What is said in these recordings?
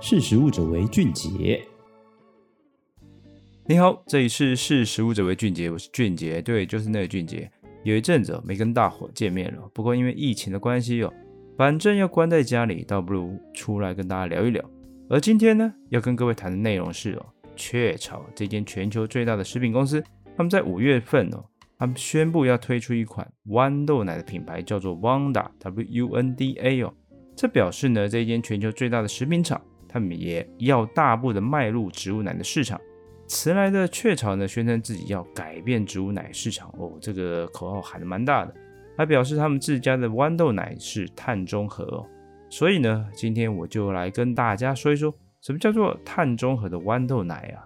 识食物者为俊杰。你好，这里是识食物者为俊杰，我是俊杰，对，就是那个俊杰。有一阵子没跟大伙见面了，不过因为疫情的关系哦，反正要关在家里，倒不如出来跟大家聊一聊。而今天呢，要跟各位谈的内容是哦，雀巢这间全球最大的食品公司，他们在五月份哦，他们宣布要推出一款豌豆奶的品牌，叫做 Wanda（W-U-N-D-A） 哦，这表示呢，这间全球最大的食品厂。他们也要大步的迈入植物奶的市场。迟来的雀巢呢，宣称自己要改变植物奶市场哦，这个口号喊得蛮大的。还表示他们自家的豌豆奶是碳中和哦。所以呢，今天我就来跟大家说一说，什么叫做碳中和的豌豆奶啊？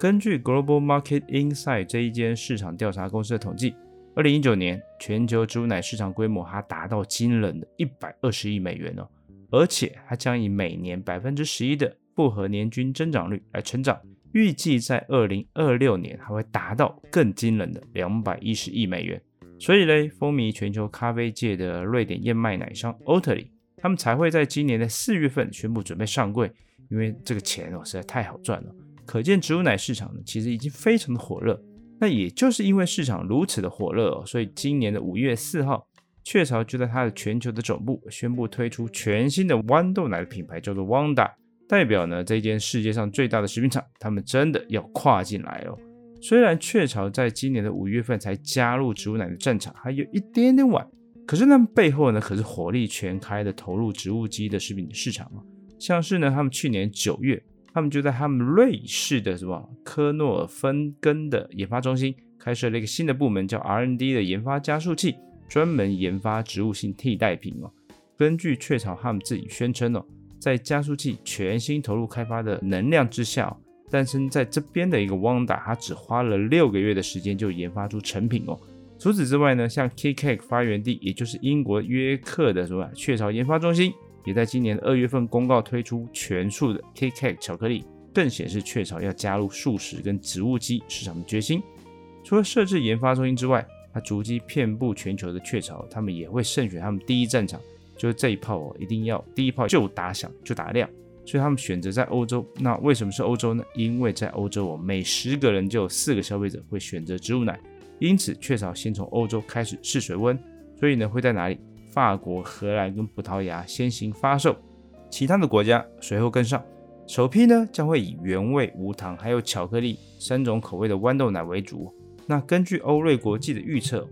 根据 Global Market Insight 这一间市场调查公司的统计，二零一九年全球植物奶市场规模它达到惊人的一百二十亿美元哦。而且它将以每年百分之十一的复合年均增长率来成长，预计在二零二六年还会达到更惊人的两百一十亿美元。所以嘞，风靡全球咖啡界的瑞典燕麦奶商 Oatly，他们才会在今年的四月份宣布准备上柜，因为这个钱哦实在太好赚了。可见植物奶市场呢其实已经非常的火热。那也就是因为市场如此的火热哦，所以今年的五月四号。雀巢就在它的全球的总部宣布推出全新的豌豆奶的品牌，叫做 Wanda，代表呢这间世界上最大的食品厂，他们真的要跨进来哦。虽然雀巢在今年的五月份才加入植物奶的战场，还有一点点晚，可是他们背后呢可是火力全开的投入植物基的食品市场啊。像是呢他们去年九月，他们就在他们瑞士的什么科诺芬根的研发中心开设了一个新的部门，叫 R&D 的研发加速器。专门研发植物性替代品哦。根据雀巢他们自己宣称哦，在加速器全新投入开发的能量之下哦，诞生在这边的一个 Wanda，它只花了六个月的时间就研发出成品哦。除此之外呢，像 KitKat 发源地，也就是英国约克的什么雀巢研发中心，也在今年二月份公告推出全素的 KitKat 巧克力，更显示雀巢要加入素食跟植物基市场的决心。除了设置研发中心之外，它足迹遍布全球的雀巢，他们也会慎选他们第一战场，就是这一炮哦，一定要第一炮就打响，就打亮。所以他们选择在欧洲。那为什么是欧洲呢？因为在欧洲哦，每十个人就有四个消费者会选择植物奶，因此雀巢先从欧洲开始试水温。所以呢，会在哪里？法国、荷兰跟葡萄牙先行发售，其他的国家随后跟上。首批呢，将会以原味、无糖还有巧克力三种口味的豌豆奶为主。那根据欧瑞国际的预测，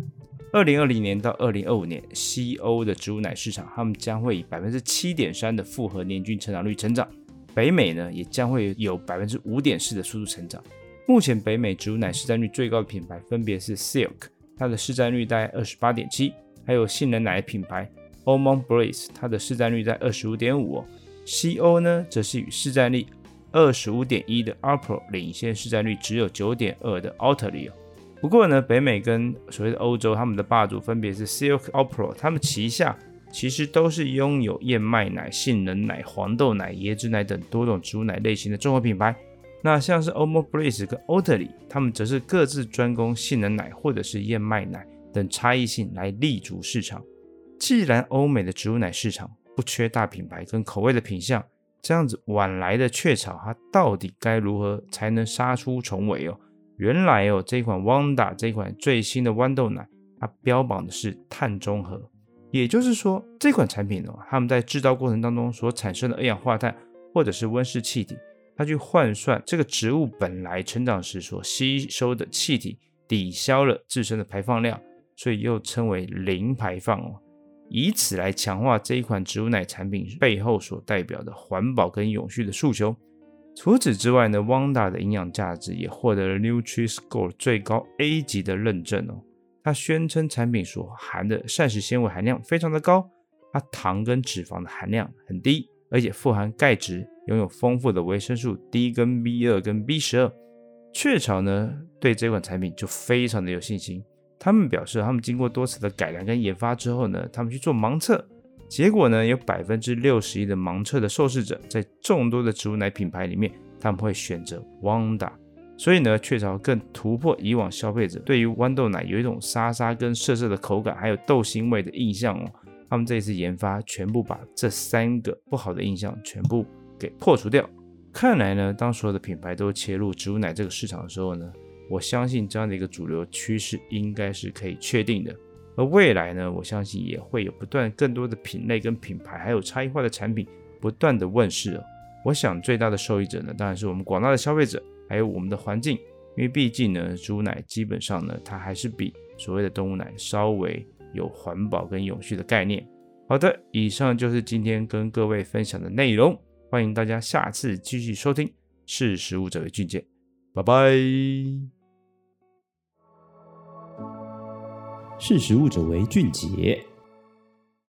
二零二零年到二零二五年，西欧的植物奶市场，他们将会以百分之七点三的复合年均成长率成长；北美呢，也将会有百分之五点四的速度成长。目前北美植物奶市占率最高的品牌分别是 Silk，它的市占率在二十八点七；还有杏仁奶品牌 o m o n Breeze，它的市占率在二十五点五。西欧呢，则是与市占率二十五点一的 Alpro 领先市占率只有九点二的 Oatly。不过呢，北美跟所谓的欧洲，他们的霸主分别是 Silk、Alpro，他们旗下其实都是拥有燕麦奶、杏仁奶、黄豆奶、椰汁奶等多种植物奶类型的综合品牌。那像是 Omo Breeze 跟 Oatly，他们则是各自专攻杏仁奶或者是燕麦奶等差异性来立足市场。既然欧美的植物奶市场不缺大品牌跟口味的品相，这样子晚来的雀巢，它到底该如何才能杀出重围哦？原来哦，这款 Wanda 这款最新的豌豆奶，它标榜的是碳中和，也就是说，这款产品哦，他们在制造过程当中所产生的二氧化碳或者是温室气体，它去换算这个植物本来成长时所吸收的气体，抵消了自身的排放量，所以又称为零排放哦，以此来强化这一款植物奶产品背后所代表的环保跟永续的诉求。除此之外呢，Wanda 的营养价值也获得了 Nutri-Score 最高 A 级的认证哦。它宣称产品所含的膳食纤维含量非常的高，它糖跟脂肪的含量很低，而且富含钙质，拥有丰富的维生素 D 跟 B 二跟 B 十二。雀巢呢对这款产品就非常的有信心，他们表示他们经过多次的改良跟研发之后呢，他们去做盲测。结果呢，有百分之六十一的盲测的受试者，在众多的植物奶品牌里面，他们会选择 Wanda。所以呢，雀巢更突破以往消费者对于豌豆奶有一种沙沙跟涩涩的口感，还有豆腥味的印象哦。他们这一次研发，全部把这三个不好的印象全部给破除掉。看来呢，当所有的品牌都切入植物奶这个市场的时候呢，我相信这样的一个主流趋势应该是可以确定的。而未来呢，我相信也会有不断更多的品类跟品牌，还有差异化的产品不断的问世。我想最大的受益者呢，当然是我们广大的消费者，还有我们的环境，因为毕竟呢，猪奶基本上呢，它还是比所谓的动物奶稍微有环保跟永续的概念。好的，以上就是今天跟各位分享的内容。欢迎大家下次继续收听，识食物者为俊杰，拜拜。识时务者为俊杰。